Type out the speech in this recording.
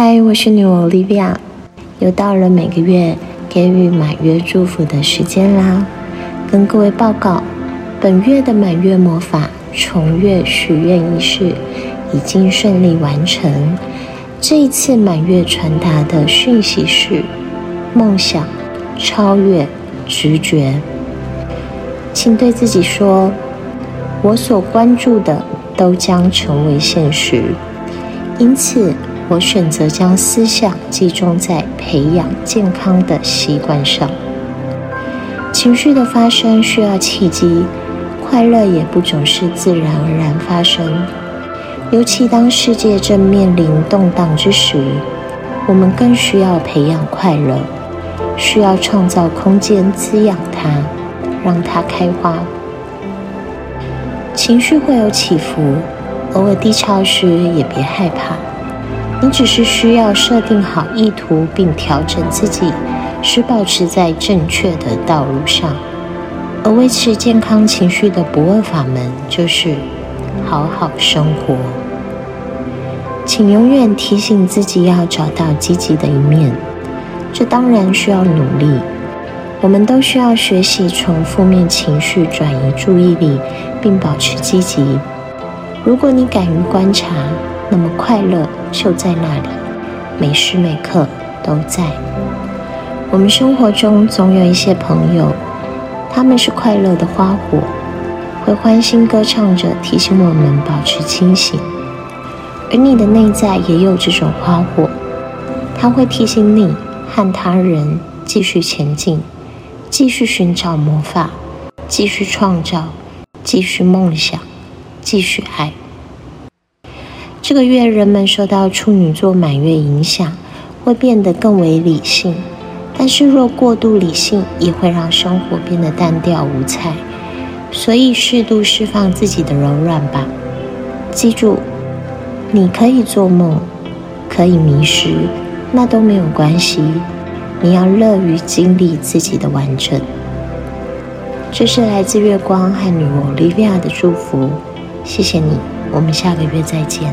嗨，我是女王 Olivia，又到了每个月给予满月祝福的时间啦。跟各位报告，本月的满月魔法重月许愿仪式已经顺利完成。这一次满月传达的讯息是：梦想超越直觉，请对自己说：“我所关注的都将成为现实。”因此。我选择将思想集中在培养健康的习惯上。情绪的发生需要契机，快乐也不总是自然而然发生。尤其当世界正面临动荡之时，我们更需要培养快乐，需要创造空间滋养它，让它开花。情绪会有起伏，偶尔低潮时也别害怕。你只是需要设定好意图，并调整自己，使保持在正确的道路上。而维持健康情绪的不二法门，就是好好生活。请永远提醒自己要找到积极的一面，这当然需要努力。我们都需要学习从负面情绪转移注意力，并保持积极。如果你敢于观察。那么快乐就在那里，每时每刻都在。我们生活中总有一些朋友，他们是快乐的花火，会欢欣歌唱着提醒我们保持清醒。而你的内在也有这种花火，它会提醒你和他人继续前进，继续寻找魔法，继续创造，继续梦想，继续爱。这个月，人们受到处女座满月影响，会变得更为理性。但是，若过度理性，也会让生活变得单调无彩。所以，适度释放自己的柔软吧。记住，你可以做梦，可以迷失，那都没有关系。你要乐于经历自己的完整。这是来自月光和女王 Livia 的祝福。谢谢你，我们下个月再见。